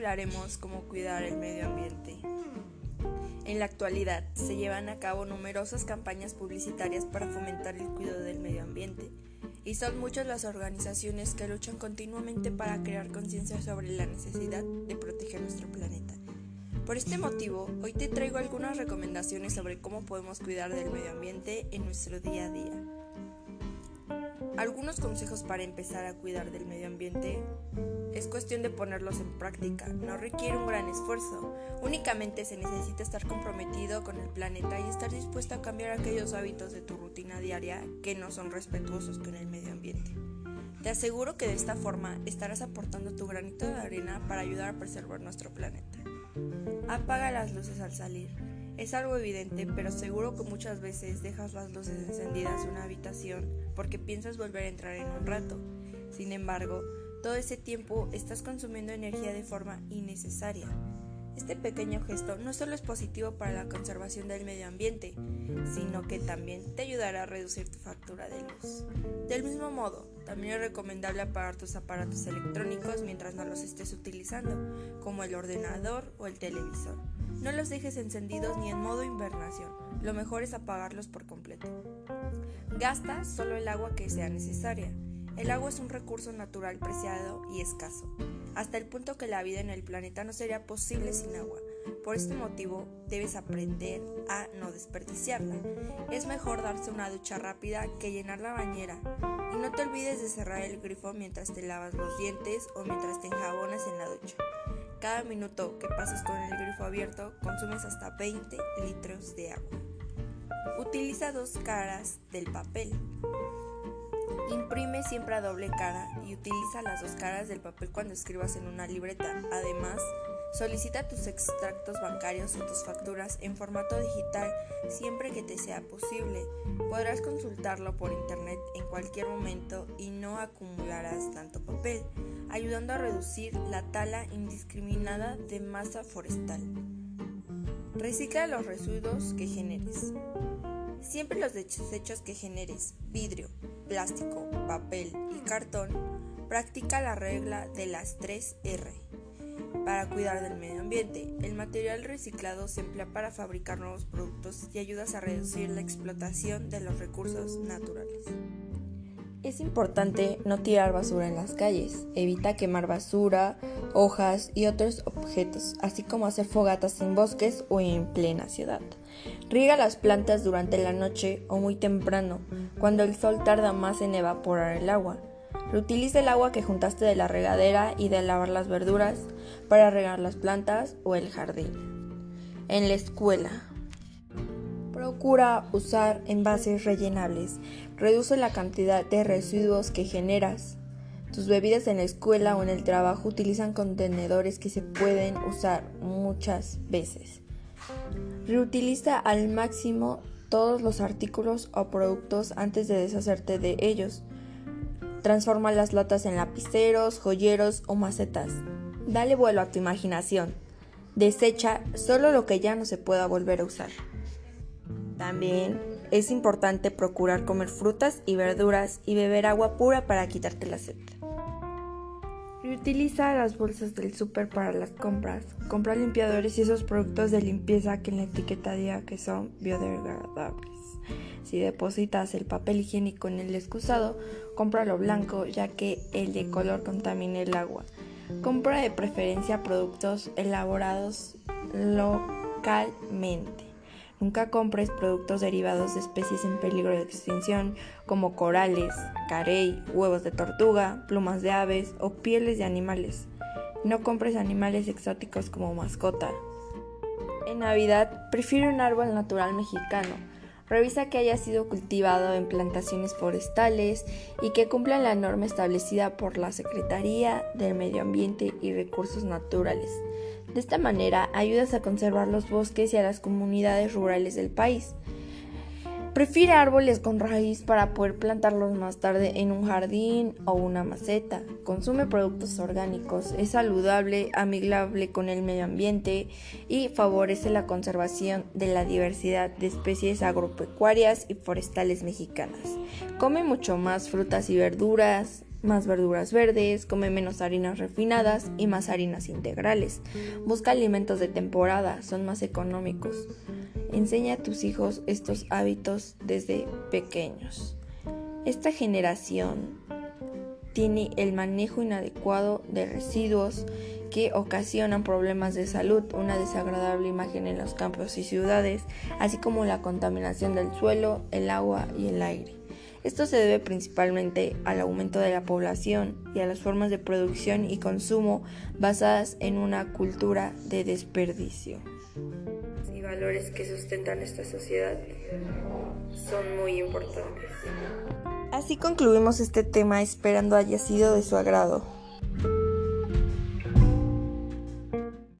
hablaremos cómo cuidar el medio ambiente. En la actualidad se llevan a cabo numerosas campañas publicitarias para fomentar el cuidado del medio ambiente y son muchas las organizaciones que luchan continuamente para crear conciencia sobre la necesidad de proteger nuestro planeta. Por este motivo, hoy te traigo algunas recomendaciones sobre cómo podemos cuidar del medio ambiente en nuestro día a día. Algunos consejos para empezar a cuidar del medio ambiente es cuestión de ponerlos en práctica, no requiere un gran esfuerzo, únicamente se necesita estar comprometido con el planeta y estar dispuesto a cambiar aquellos hábitos de tu rutina diaria que no son respetuosos con el medio ambiente. Te aseguro que de esta forma estarás aportando tu granito de arena para ayudar a preservar nuestro planeta. Apaga las luces al salir. Es algo evidente, pero seguro que muchas veces dejas las luces encendidas en una habitación porque piensas volver a entrar en un rato. Sin embargo, todo ese tiempo estás consumiendo energía de forma innecesaria. Este pequeño gesto no solo es positivo para la conservación del medio ambiente, sino que también te ayudará a reducir tu factura de luz. Del mismo modo, también es recomendable apagar tus aparatos electrónicos mientras no los estés utilizando, como el ordenador o el televisor. No los dejes encendidos ni en modo invernación, lo mejor es apagarlos por completo. Gasta solo el agua que sea necesaria. El agua es un recurso natural preciado y escaso, hasta el punto que la vida en el planeta no sería posible sin agua. Por este motivo, debes aprender a no desperdiciarla. Es mejor darse una ducha rápida que llenar la bañera. Y no te olvides de cerrar el grifo mientras te lavas los dientes o mientras te enjabonas en la ducha. Cada minuto que pases con el grifo abierto consumes hasta 20 litros de agua. Utiliza dos caras del papel. Imprime siempre a doble cara y utiliza las dos caras del papel cuando escribas en una libreta. Además, solicita tus extractos bancarios o tus facturas en formato digital siempre que te sea posible. Podrás consultarlo por internet en cualquier momento y no acumularás tanto papel, ayudando a reducir la tala indiscriminada de masa forestal. Recicla los residuos que generes. Siempre los desechos que generes, vidrio, plástico, papel y cartón, practica la regla de las 3 R. Para cuidar del medio ambiente, el material reciclado se emplea para fabricar nuevos productos y ayudas a reducir la explotación de los recursos naturales. Es importante no tirar basura en las calles. Evita quemar basura, hojas y otros objetos, así como hacer fogatas en bosques o en plena ciudad. Riega las plantas durante la noche o muy temprano, cuando el sol tarda más en evaporar el agua. Reutiliza el agua que juntaste de la regadera y de lavar las verduras para regar las plantas o el jardín. En la escuela. Procura usar envases rellenables. Reduce la cantidad de residuos que generas. Tus bebidas en la escuela o en el trabajo utilizan contenedores que se pueden usar muchas veces. Reutiliza al máximo todos los artículos o productos antes de deshacerte de ellos. Transforma las latas en lapiceros, joyeros o macetas. Dale vuelo a tu imaginación. Desecha solo lo que ya no se pueda volver a usar. También es importante procurar comer frutas y verduras y beber agua pura para quitarte la sed. Reutiliza las bolsas del súper para las compras. Compra limpiadores y esos productos de limpieza que en la etiqueta diga que son biodegradables. Si depositas el papel higiénico en el excusado, cómpralo blanco ya que el de color contamina el agua. Compra de preferencia productos elaborados localmente. Nunca compres productos derivados de especies en peligro de extinción como corales, carey, huevos de tortuga, plumas de aves o pieles de animales. No compres animales exóticos como mascota. En Navidad, prefiere un árbol natural mexicano. Revisa que haya sido cultivado en plantaciones forestales y que cumpla la norma establecida por la Secretaría del Medio Ambiente y Recursos Naturales. De esta manera ayudas a conservar los bosques y a las comunidades rurales del país. Prefiere árboles con raíz para poder plantarlos más tarde en un jardín o una maceta. Consume productos orgánicos, es saludable, amigable con el medio ambiente y favorece la conservación de la diversidad de especies agropecuarias y forestales mexicanas. Come mucho más frutas y verduras, más verduras verdes, come menos harinas refinadas y más harinas integrales. Busca alimentos de temporada, son más económicos. Enseña a tus hijos estos hábitos desde pequeños. Esta generación tiene el manejo inadecuado de residuos que ocasionan problemas de salud, una desagradable imagen en los campos y ciudades, así como la contaminación del suelo, el agua y el aire. Esto se debe principalmente al aumento de la población y a las formas de producción y consumo basadas en una cultura de desperdicio. Valores que sustentan esta sociedad son muy importantes. Así concluimos este tema esperando haya sido de su agrado.